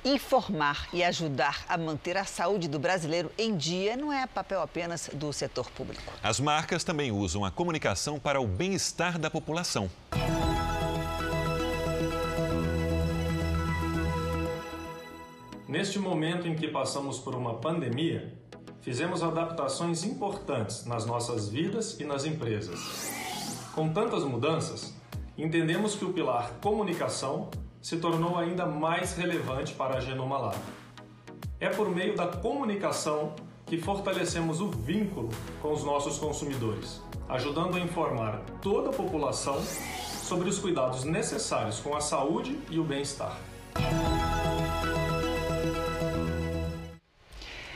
Informar e ajudar a manter a saúde do brasileiro em dia não é papel apenas do setor público. As marcas também usam a comunicação para o bem-estar da população. Neste momento em que passamos por uma pandemia, fizemos adaptações importantes nas nossas vidas e nas empresas. Com tantas mudanças, entendemos que o pilar comunicação se tornou ainda mais relevante para a Genoma Lab. É por meio da comunicação que fortalecemos o vínculo com os nossos consumidores, ajudando a informar toda a população sobre os cuidados necessários com a saúde e o bem-estar.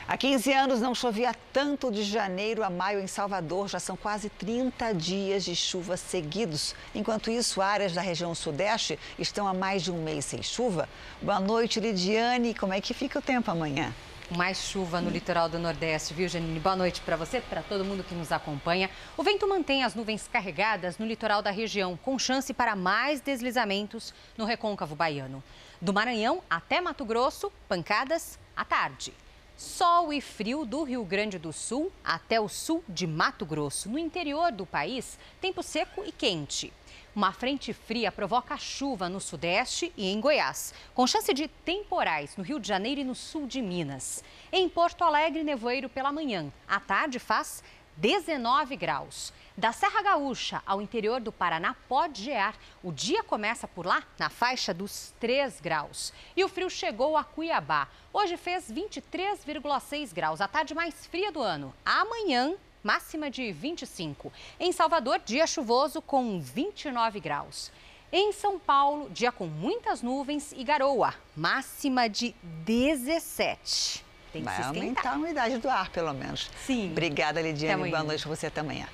Há 15 anos não chovia tanto de janeiro a maio em Salvador. Já são quase 30 dias de chuva seguidos. Enquanto isso, áreas da região sudeste estão há mais de um mês sem chuva. Boa noite, Lidiane. Como é que fica o tempo amanhã? Mais chuva no litoral do Nordeste, viu, Janine? Boa noite para você, para todo mundo que nos acompanha. O vento mantém as nuvens carregadas no litoral da região, com chance para mais deslizamentos no recôncavo baiano. Do Maranhão até Mato Grosso, pancadas à tarde. Sol e frio do Rio Grande do Sul até o sul de Mato Grosso. No interior do país, tempo seco e quente. Uma frente fria provoca chuva no sudeste e em Goiás, com chance de temporais no Rio de Janeiro e no sul de Minas. Em Porto Alegre, nevoeiro pela manhã. À tarde faz 19 graus. Da Serra Gaúcha ao interior do Paraná pode gear. O dia começa por lá na faixa dos 3 graus. E o frio chegou a Cuiabá. Hoje fez 23,6 graus, a tarde mais fria do ano. Amanhã, máxima de 25. Em Salvador, dia chuvoso com 29 graus. Em São Paulo, dia com muitas nuvens e garoa, máxima de 17. Tem que Vai se aumentar a umidade do ar, pelo menos. Sim. Obrigada, Lidiane. Boa noite para você também.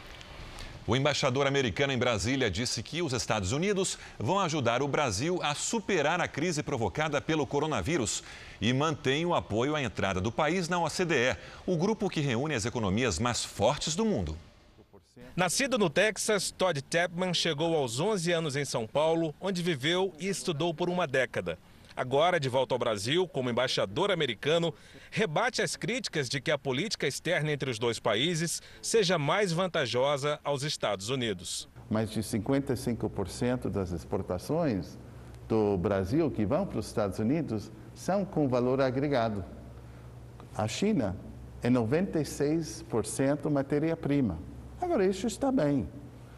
O embaixador americano em Brasília disse que os Estados Unidos vão ajudar o Brasil a superar a crise provocada pelo coronavírus e mantém o apoio à entrada do país na OCDE, o grupo que reúne as economias mais fortes do mundo. Nascido no Texas, Todd Chapman chegou aos 11 anos em São Paulo, onde viveu e estudou por uma década. Agora, de volta ao Brasil, como embaixador americano, rebate as críticas de que a política externa entre os dois países seja mais vantajosa aos Estados Unidos. Mais de 55% das exportações do Brasil que vão para os Estados Unidos são com valor agregado. A China é 96% matéria-prima. Agora, isso está bem,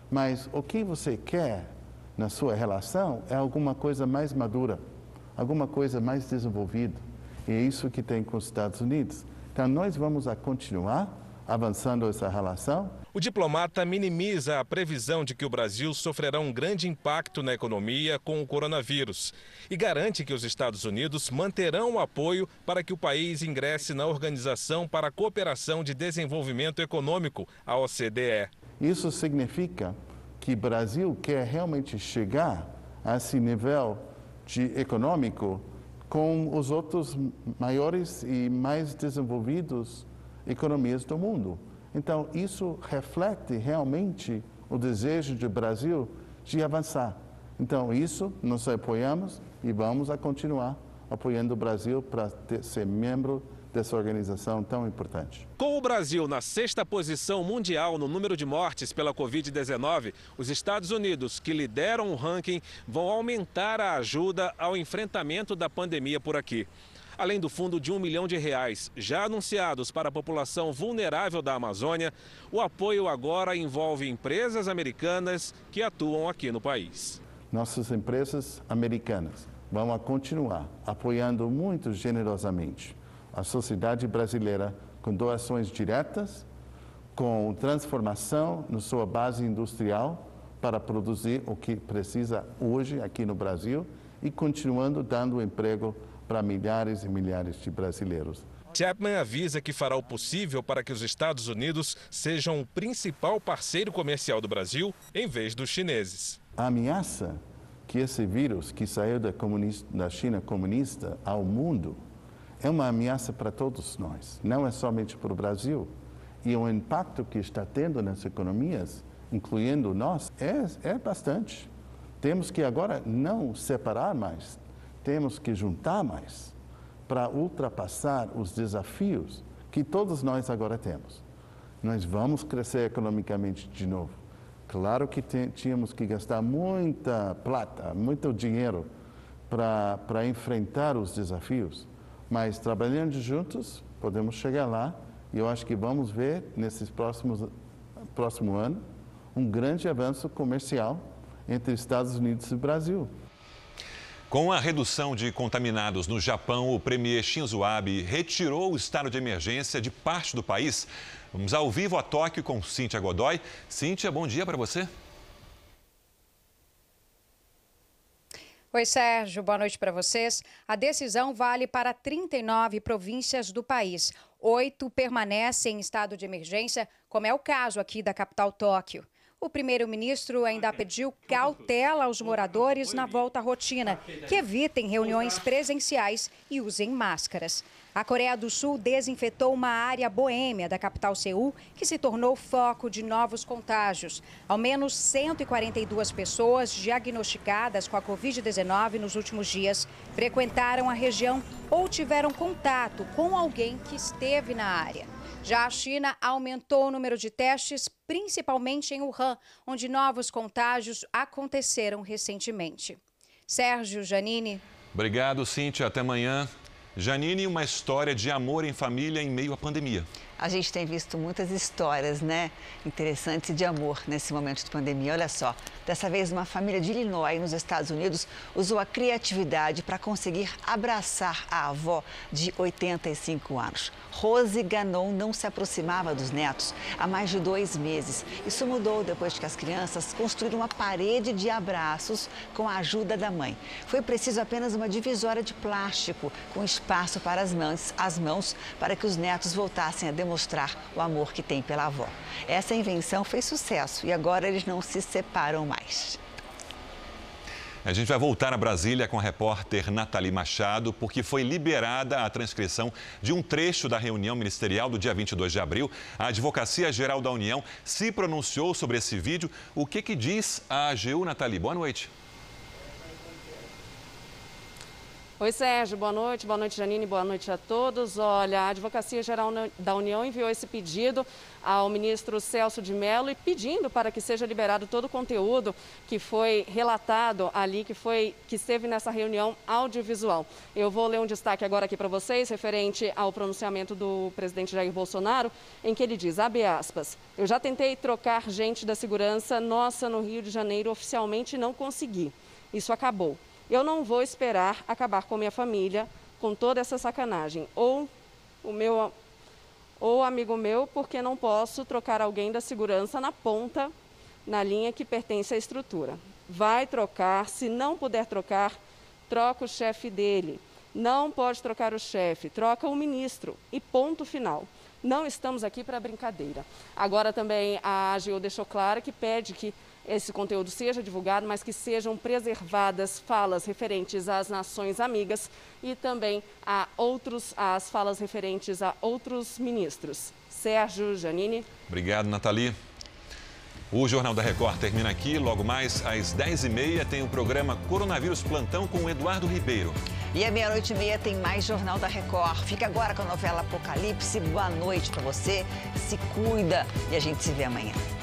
mas o que você quer na sua relação é alguma coisa mais madura alguma coisa mais desenvolvida. E é isso que tem com os Estados Unidos. Então, nós vamos a continuar avançando essa relação. O diplomata minimiza a previsão de que o Brasil sofrerá um grande impacto na economia com o coronavírus e garante que os Estados Unidos manterão o apoio para que o país ingresse na Organização para a Cooperação de Desenvolvimento Econômico, a OCDE. Isso significa que o Brasil quer realmente chegar a esse nível de econômico com os outros maiores e mais desenvolvidos economias do mundo. Então, isso reflete realmente o desejo do Brasil de avançar. Então, isso nós apoiamos e vamos a continuar apoiando o Brasil para ser membro dessa organização tão importante. Com o Brasil na sexta posição mundial no número de mortes pela Covid-19, os Estados Unidos, que lideram o ranking, vão aumentar a ajuda ao enfrentamento da pandemia por aqui. Além do fundo de um milhão de reais já anunciados para a população vulnerável da Amazônia, o apoio agora envolve empresas americanas que atuam aqui no país. Nossas empresas americanas vão continuar apoiando muito generosamente a sociedade brasileira com doações diretas, com transformação na sua base industrial para produzir o que precisa hoje aqui no Brasil e continuando dando emprego para milhares e milhares de brasileiros. Chapman avisa que fará o possível para que os Estados Unidos sejam o principal parceiro comercial do Brasil em vez dos chineses. A ameaça que esse vírus que saiu da, da China comunista ao mundo é uma ameaça para todos nós, não é somente para o Brasil. E o impacto que está tendo nas economias, incluindo nós, é, é bastante. Temos que agora não separar mais, temos que juntar mais. para ultrapassar os desafios que todos nós agora temos. Nós vamos crescer economicamente de novo. Claro que tínhamos que gastar muita plata, muito dinheiro para enfrentar os desafios, mas trabalhando juntos podemos chegar lá e eu acho que vamos ver nesses próximos próximo ano um grande avanço comercial entre Estados Unidos e Brasil. Com a redução de contaminados no Japão, o premier Shinzo Abe retirou o estado de emergência de parte do país. Vamos ao vivo a Tóquio com Cíntia Godoy. Cíntia, bom dia para você. Oi, Sérgio, boa noite para vocês. A decisão vale para 39 províncias do país. Oito permanecem em estado de emergência, como é o caso aqui da capital Tóquio. O primeiro-ministro ainda pediu cautela aos moradores na volta à rotina, que evitem reuniões presenciais e usem máscaras. A Coreia do Sul desinfetou uma área boêmia da capital Seul, que se tornou foco de novos contágios. Ao menos 142 pessoas diagnosticadas com a Covid-19 nos últimos dias frequentaram a região ou tiveram contato com alguém que esteve na área. Já a China aumentou o número de testes, principalmente em Wuhan, onde novos contágios aconteceram recentemente. Sérgio Janine. Obrigado, Cintia. Até amanhã. Janine, uma história de amor em família em meio à pandemia. A gente tem visto muitas histórias, né, interessantes de amor nesse momento de pandemia. Olha só, dessa vez uma família de Illinois, nos Estados Unidos, usou a criatividade para conseguir abraçar a avó de 85 anos. Rose Ganon não se aproximava dos netos há mais de dois meses. Isso mudou depois que as crianças construíram uma parede de abraços com a ajuda da mãe. Foi preciso apenas uma divisória de plástico com espaço para as mãos, as mãos para que os netos voltassem a demonstrar o amor que têm pela avó. Essa invenção fez sucesso e agora eles não se separam mais. A gente vai voltar a Brasília com a repórter Nathalie Machado, porque foi liberada a transcrição de um trecho da reunião ministerial do dia 22 de abril. A Advocacia Geral da União se pronunciou sobre esse vídeo. O que, que diz a AGU, Nathalie? Boa noite. Oi, Sérgio, boa noite. Boa noite, Janine. Boa noite a todos. Olha, a Advocacia Geral da União enviou esse pedido ao ministro Celso de Mello e pedindo para que seja liberado todo o conteúdo que foi relatado ali, que foi que esteve nessa reunião audiovisual. Eu vou ler um destaque agora aqui para vocês, referente ao pronunciamento do presidente Jair Bolsonaro, em que ele diz, abre aspas, eu já tentei trocar gente da segurança nossa no Rio de Janeiro, oficialmente não consegui. Isso acabou. Eu não vou esperar acabar com minha família com toda essa sacanagem. Ou o meu ou amigo meu, porque não posso trocar alguém da segurança na ponta, na linha que pertence à estrutura. Vai trocar, se não puder trocar, troca o chefe dele. Não pode trocar o chefe, troca o ministro. E ponto final. Não estamos aqui para brincadeira. Agora também a AGU deixou claro que pede que esse conteúdo seja divulgado, mas que sejam preservadas falas referentes às nações amigas e também a outros, as falas referentes a outros ministros. Sérgio, Janine. Obrigado, Nathalie. O Jornal da Record termina aqui. Logo mais, às 10h30, tem o programa Coronavírus Plantão com o Eduardo Ribeiro. E à meia-noite e meia tem mais Jornal da Record. Fica agora com a novela Apocalipse. Boa noite para você. Se cuida e a gente se vê amanhã.